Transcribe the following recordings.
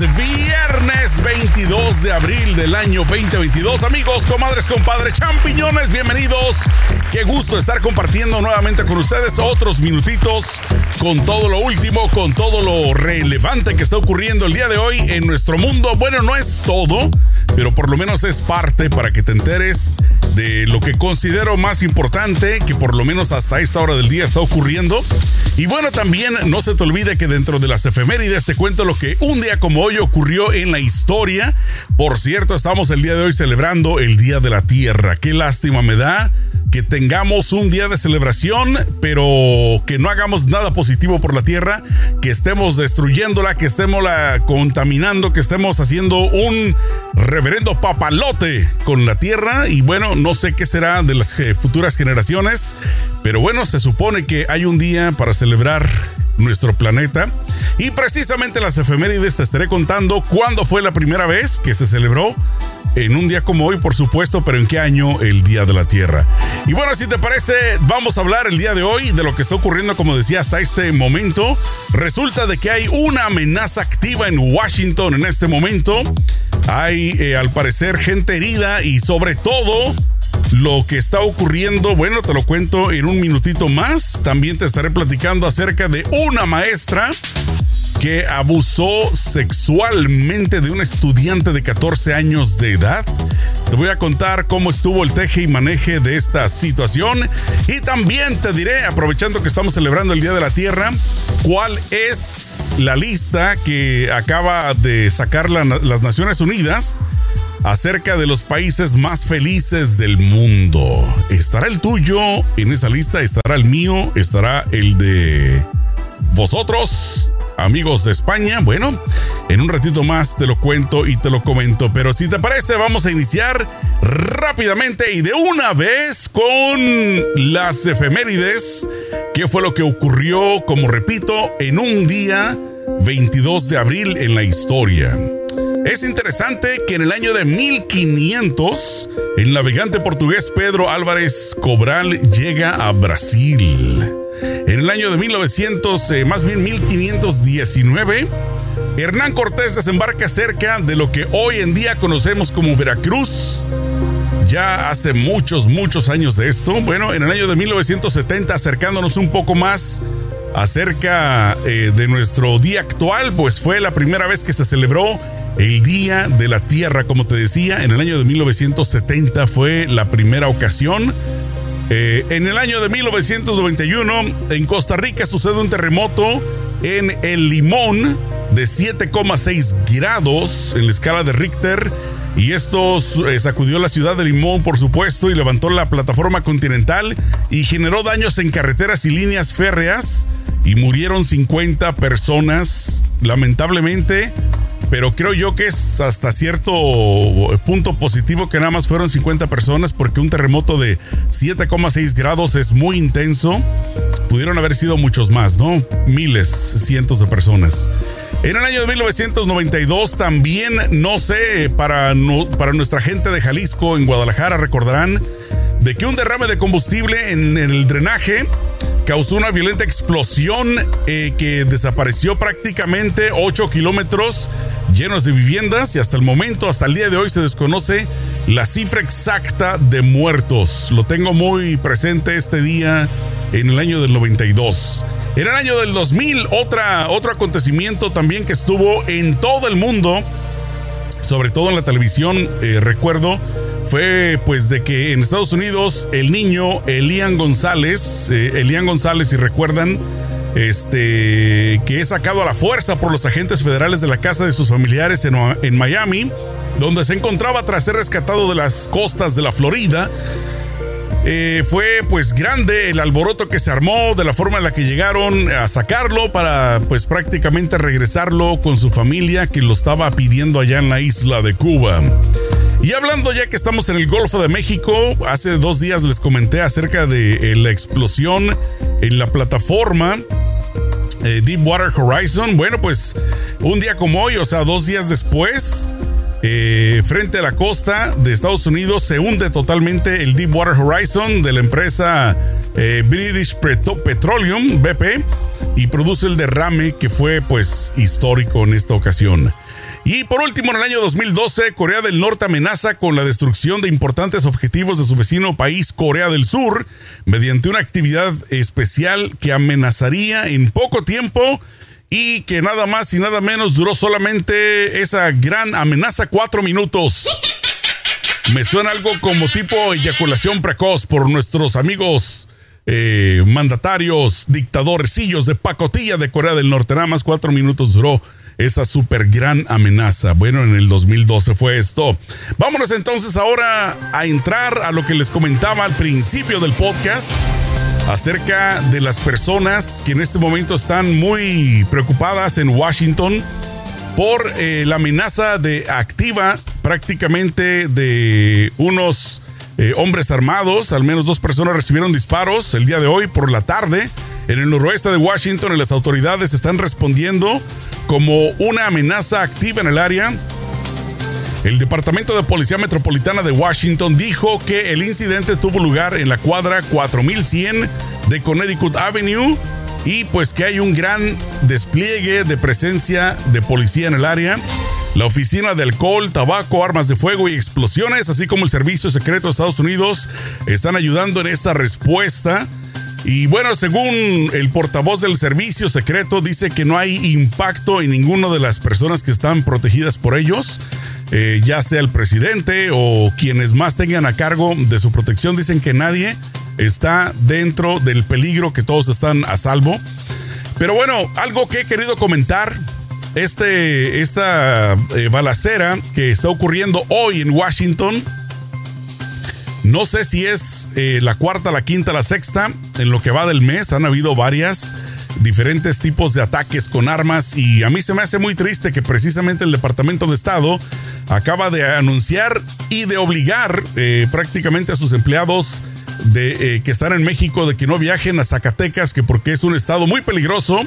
es viernes 22 de abril del año 2022. Amigos, comadres, compadres, champiñones, bienvenidos. Qué gusto estar compartiendo nuevamente con ustedes otros minutitos con todo lo último, con todo lo relevante que está ocurriendo el día de hoy en nuestro mundo. Bueno, no es todo, pero por lo menos es parte para que te enteres de lo que considero más importante, que por lo menos hasta esta hora del día está ocurriendo. Y bueno, también no se te olvide que dentro de las efemérides te cuento lo que un día como hoy ocurrió en la historia. Por cierto, estamos el día de hoy celebrando el Día de la Tierra. Qué lástima me da que tengamos un día de celebración, pero que no hagamos nada positivo por la tierra, que estemos destruyéndola, que estemos la contaminando, que estemos haciendo un reverendo papalote con la tierra. Y bueno, no sé qué será de las futuras generaciones, pero bueno, se supone que hay un día para celebrar nuestro planeta. Y precisamente las efemérides te estaré contando cuándo fue la primera vez que se celebró en un día como hoy, por supuesto, pero en qué año el Día de la Tierra. Y bueno, si te parece, vamos a hablar el día de hoy de lo que está ocurriendo, como decía, hasta este momento. Resulta de que hay una amenaza activa en Washington en este momento. Hay, eh, al parecer, gente herida y sobre todo lo que está ocurriendo, bueno, te lo cuento en un minutito más. También te estaré platicando acerca de una maestra que abusó sexualmente de un estudiante de 14 años de edad. Te voy a contar cómo estuvo el teje y maneje de esta situación y también te diré, aprovechando que estamos celebrando el Día de la Tierra, cuál es la lista que acaba de sacar las Naciones Unidas acerca de los países más felices del mundo. ¿Estará el tuyo en esa lista? ¿Estará el mío? ¿Estará el de vosotros? Amigos de España. Bueno, en un ratito más te lo cuento y te lo comento. Pero si te parece, vamos a iniciar rápidamente y de una vez con las efemérides. ¿Qué fue lo que ocurrió, como repito, en un día 22 de abril en la historia? Es interesante que en el año de 1500, el navegante portugués Pedro Álvarez Cobral llega a Brasil. En el año de 1900, eh, más bien 1519, Hernán Cortés desembarca cerca de lo que hoy en día conocemos como Veracruz. Ya hace muchos, muchos años de esto. Bueno, en el año de 1970, acercándonos un poco más acerca eh, de nuestro día actual, pues fue la primera vez que se celebró el Día de la Tierra, como te decía, en el año de 1970 fue la primera ocasión. Eh, en el año de 1991, en Costa Rica sucede un terremoto en el Limón de 7,6 grados en la escala de Richter. Y esto eh, sacudió la ciudad de Limón, por supuesto, y levantó la plataforma continental y generó daños en carreteras y líneas férreas. Y murieron 50 personas. Lamentablemente, pero creo yo que es hasta cierto punto positivo que nada más fueron 50 personas porque un terremoto de 7,6 grados es muy intenso. Pudieron haber sido muchos más, ¿no? Miles, cientos de personas. En el año de 1992 también, no sé, para, para nuestra gente de Jalisco, en Guadalajara, recordarán de que un derrame de combustible en el drenaje causó una violenta explosión eh, que desapareció prácticamente 8 kilómetros llenos de viviendas y hasta el momento, hasta el día de hoy se desconoce la cifra exacta de muertos. Lo tengo muy presente este día en el año del 92. En el año del 2000, otra, otro acontecimiento también que estuvo en todo el mundo, sobre todo en la televisión, eh, recuerdo, fue pues de que en Estados Unidos el niño Elian González, eh, Elian González, si recuerdan, este, que es sacado a la fuerza por los agentes federales de la casa de sus familiares en, Miami, donde se encontraba tras ser rescatado de las costas de la Florida. Eh, fue pues grande el alboroto que se armó de la forma en la que llegaron a sacarlo para pues prácticamente regresarlo con su familia que lo estaba pidiendo allá en la isla de Cuba. Y hablando ya que estamos en el Golfo de México, hace dos días les comenté acerca de eh, la explosión en la plataforma eh, Deepwater Horizon. Bueno, pues un día como hoy, o sea, dos días después, eh, frente a la costa de Estados Unidos se hunde totalmente el Deepwater Horizon de la empresa British Petroleum, BP, y produce el derrame que fue pues histórico en esta ocasión. Y por último, en el año 2012, Corea del Norte amenaza con la destrucción de importantes objetivos de su vecino país, Corea del Sur, mediante una actividad especial que amenazaría en poco tiempo y que nada más y nada menos duró solamente esa gran amenaza cuatro minutos. Me suena algo como tipo eyaculación precoz por nuestros amigos eh, mandatarios, dictadorcillos de pacotilla de Corea del Norte. Nada más cuatro minutos duró esa super gran amenaza. Bueno, en el 2012 fue esto. Vámonos entonces ahora a entrar a lo que les comentaba al principio del podcast acerca de las personas que en este momento están muy preocupadas en Washington por eh, la amenaza de activa prácticamente de unos eh, hombres armados. Al menos dos personas recibieron disparos el día de hoy por la tarde en el noroeste de Washington las autoridades están respondiendo como una amenaza activa en el área. El Departamento de Policía Metropolitana de Washington dijo que el incidente tuvo lugar en la cuadra 4100 de Connecticut Avenue y pues que hay un gran despliegue de presencia de policía en el área. La Oficina de Alcohol, Tabaco, Armas de Fuego y Explosiones, así como el Servicio Secreto de Estados Unidos, están ayudando en esta respuesta. Y bueno, según el portavoz del servicio secreto, dice que no hay impacto en ninguna de las personas que están protegidas por ellos, eh, ya sea el presidente o quienes más tengan a cargo de su protección. Dicen que nadie está dentro del peligro, que todos están a salvo. Pero bueno, algo que he querido comentar, este, esta eh, balacera que está ocurriendo hoy en Washington, no sé si es eh, la cuarta, la quinta, la sexta. En lo que va del mes han habido varias diferentes tipos de ataques con armas y a mí se me hace muy triste que precisamente el Departamento de Estado acaba de anunciar y de obligar eh, prácticamente a sus empleados de eh, que están en México de que no viajen a Zacatecas, que porque es un estado muy peligroso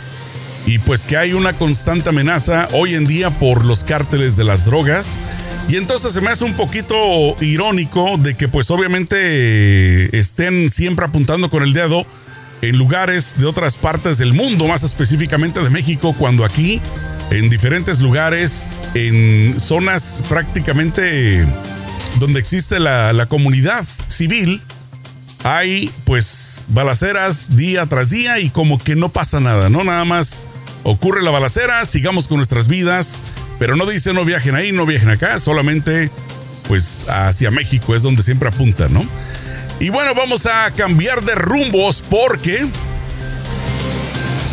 y pues que hay una constante amenaza hoy en día por los cárteles de las drogas y entonces se me hace un poquito irónico de que pues obviamente estén siempre apuntando con el dedo en lugares de otras partes del mundo, más específicamente de México, cuando aquí, en diferentes lugares, en zonas prácticamente donde existe la, comunidad civil, hay pues balaceras día tras día y como que no pasa nada, ¿no? Nada más ocurre la balacera, sigamos con nuestras vidas pero no dice no viajen ahí, no viajen acá, solamente pues hacia México es donde siempre apunta, ¿no? Y bueno, vamos a cambiar de rumbos porque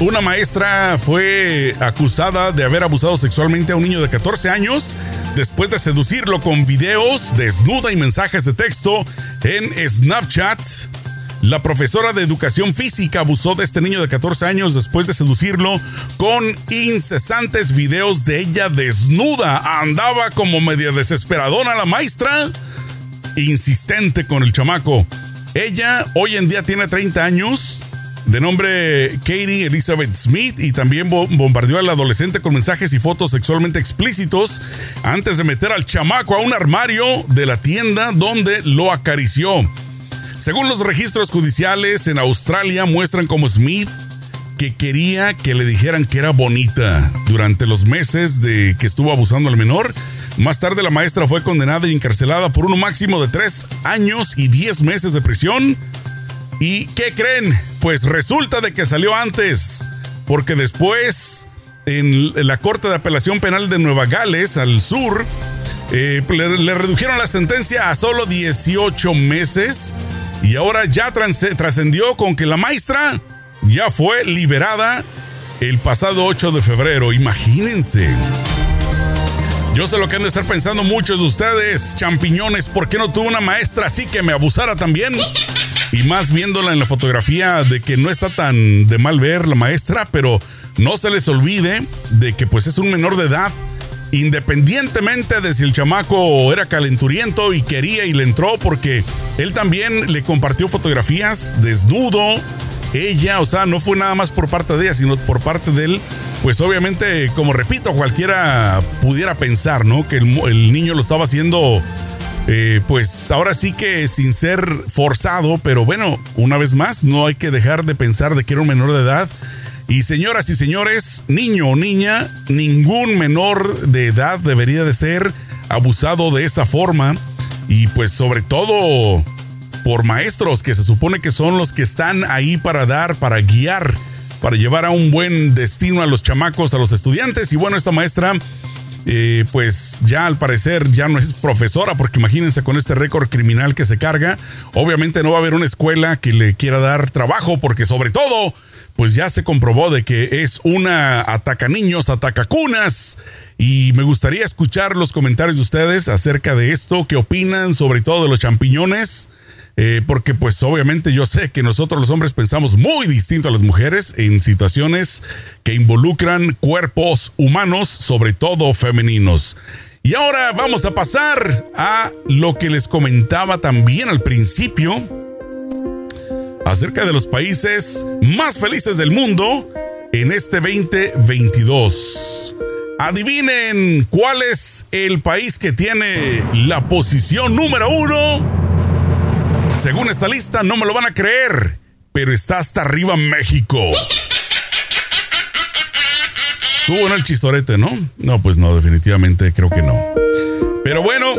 una maestra fue acusada de haber abusado sexualmente a un niño de 14 años después de seducirlo con videos desnuda y mensajes de texto en Snapchat. La profesora de educación física abusó de este niño de 14 años después de seducirlo con incesantes videos de ella desnuda. Andaba como media desesperadona la maestra, insistente con el chamaco. Ella hoy en día tiene 30 años, de nombre Katie Elizabeth Smith, y también bombardeó al adolescente con mensajes y fotos sexualmente explícitos antes de meter al chamaco a un armario de la tienda donde lo acarició. Según los registros judiciales en Australia muestran como Smith que quería que le dijeran que era bonita durante los meses de que estuvo abusando al menor. Más tarde la maestra fue condenada y encarcelada por un máximo de 3 años y 10 meses de prisión. ¿Y qué creen? Pues resulta de que salió antes, porque después en la Corte de Apelación Penal de Nueva Gales, al sur, eh, le, le redujeron la sentencia a solo 18 meses y ahora ya trascendió con que la maestra ya fue liberada el pasado 8 de febrero. Imagínense. Yo sé lo que han de estar pensando muchos de ustedes, champiñones, ¿por qué no tuvo una maestra así que me abusara también? Y más viéndola en la fotografía de que no está tan de mal ver la maestra, pero no se les olvide de que pues es un menor de edad independientemente de si el chamaco era calenturiento y quería y le entró, porque él también le compartió fotografías desnudo. Ella, o sea, no fue nada más por parte de ella, sino por parte de él. Pues obviamente, como repito, cualquiera pudiera pensar, ¿no? Que el, niño lo estaba haciendo, eh, pues ahora sí que sin ser forzado, pero bueno, una vez más, no hay que dejar de pensar de que era un menor de edad Y señoras y señores, niño o niña, ningún menor de edad debería de ser abusado de esa forma. Y pues sobre todo por maestros que se supone que son los que están ahí para dar, para guiar, para llevar a un buen destino a los chamacos, a los estudiantes. Y bueno, esta maestra eh, pues ya al parecer ya no es profesora, porque imagínense con este récord criminal que se carga, obviamente no va a haber una escuela que le quiera dar trabajo, porque sobre todo, pues ya se comprobó de que es una ataca niños, ataca cunas. Y me gustaría escuchar los comentarios de ustedes acerca de esto, qué opinan sobre todo de los champiñones. Eh, porque pues obviamente yo sé que nosotros los hombres pensamos muy distinto a las mujeres en situaciones que involucran cuerpos humanos, sobre todo femeninos. Y ahora vamos a pasar a lo que les comentaba también al principio acerca de los países más felices del mundo en este 2022. Adivinen cuál es el país que tiene la posición número uno según esta lista, no me lo van a creer, pero está hasta arriba México. Tuvo en el chistorete, ¿no? No, pues no, definitivamente creo que no. Pero bueno,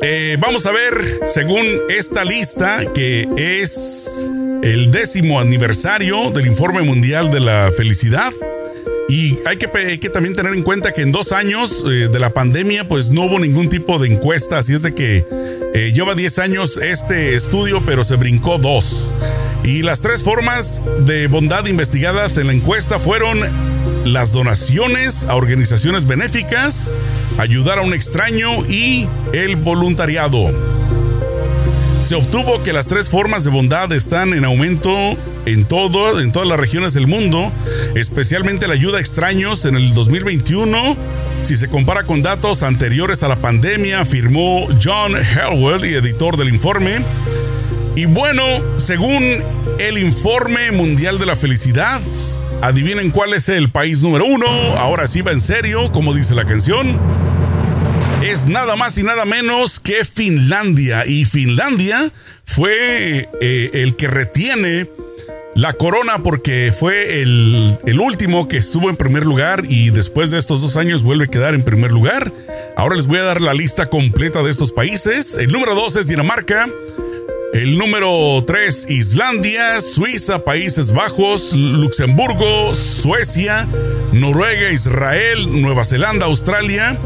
eh, vamos a ver, según esta lista, que es el décimo aniversario del Informe Mundial de la Felicidad. Y hay que, también tener en cuenta que en dos años eh, de la pandemia, pues no hubo ningún tipo de encuesta, así es de que eh, lleva 10 años este estudio, pero se brincó dos. Y las tres formas de bondad investigadas en la encuesta fueron las donaciones a organizaciones benéficas, ayudar a un extraño y el voluntariado. Se obtuvo que las tres formas de bondad están en aumento en, todo, en todas las regiones del mundo, especialmente la ayuda a extraños en el 2021. Si se compara con datos anteriores a la pandemia, afirmó John Helwell, editor del informe. Y bueno, según el informe mundial de la felicidad, adivinen cuál es el país número uno. Ahora sí va en serio, como dice la canción. Es nada más y nada menos que Finlandia. Y Finlandia fue eh, el que retiene la corona porque fue el, último que estuvo en primer lugar y después de estos dos años vuelve a quedar en primer lugar. Ahora les voy a dar la lista completa de estos países. El número dos es Dinamarca. El número 3, Islandia, Suiza, Países Bajos, Luxemburgo, Suecia, Noruega, Israel, Nueva Zelanda, Australia,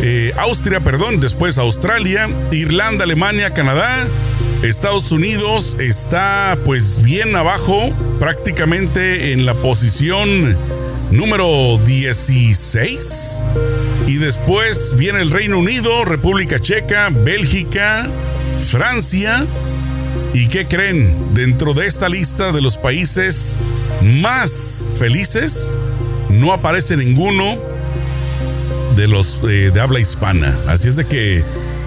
eh, Austria, perdón, después Australia, Irlanda, Alemania, Canadá, Estados Unidos está pues bien abajo, prácticamente en la posición número 16. Y después viene el Reino Unido, República Checa, Bélgica, Francia. ¿Y qué creen? Dentro de esta lista de los países más felices, no aparece ninguno de los eh, de habla hispana. Así es de que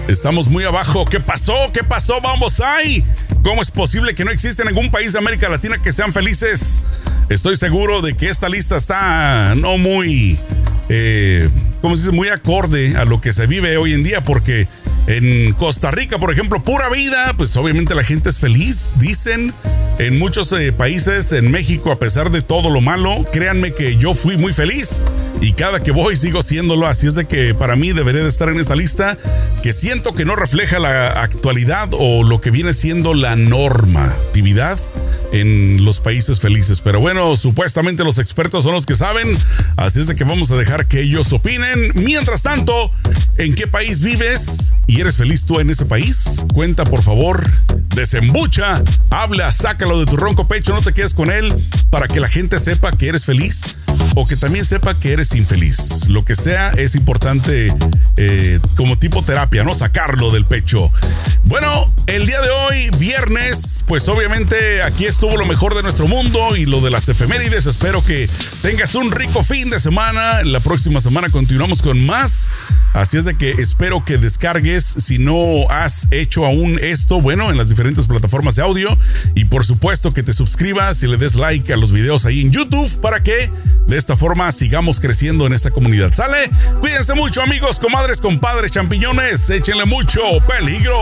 Estamos muy abajo. ¿Qué pasó? ¿Qué pasó? Vamos ahí. ¿Cómo es posible que no existe ningún país de América Latina que sean felices? Estoy seguro de que esta lista está no muy, eh, ¿cómo se dice? Muy acorde a lo que se vive hoy en día, porque en Costa Rica, por ejemplo, pura vida, pues obviamente la gente es feliz, dicen. En muchos eh, países, en México, a pesar de todo lo malo, créanme que yo fui muy feliz y cada que voy sigo siéndolo. Así es de que para mí debería de estar en esta lista que siento que no refleja la actualidad o lo que viene siendo la normatividad en los países felices. Pero bueno, supuestamente los expertos son los que saben, así es de que vamos a dejar que ellos opinen. Mientras tanto, ¿en qué país vives y eres feliz tú en ese país? Cuenta por favor, desembucha, habla, sácalo de tu ronco pecho, no te quedes con él para que la gente sepa que eres feliz o que también sepa que eres infeliz. Lo que sea es importante eh, como tipo terapia, ¿no? Sacarlo del pecho. Bueno, el día de hoy, viernes, pues obviamente aquí estuvo lo mejor de nuestro mundo y lo de las efemérides. Espero que tengas un rico fin de semana. La próxima semana continuamos con más. Así es de que espero que descargues, si no has hecho aún esto, bueno, en las diferentes plataformas de audio. Y por supuesto que te suscribas y le des like a los videos ahí en YouTube para que de esta forma sigamos creciendo en esta comunidad. ¿Sale? Cuídense mucho amigos, comadres, compadres, champiñones. Échenle mucho peligro.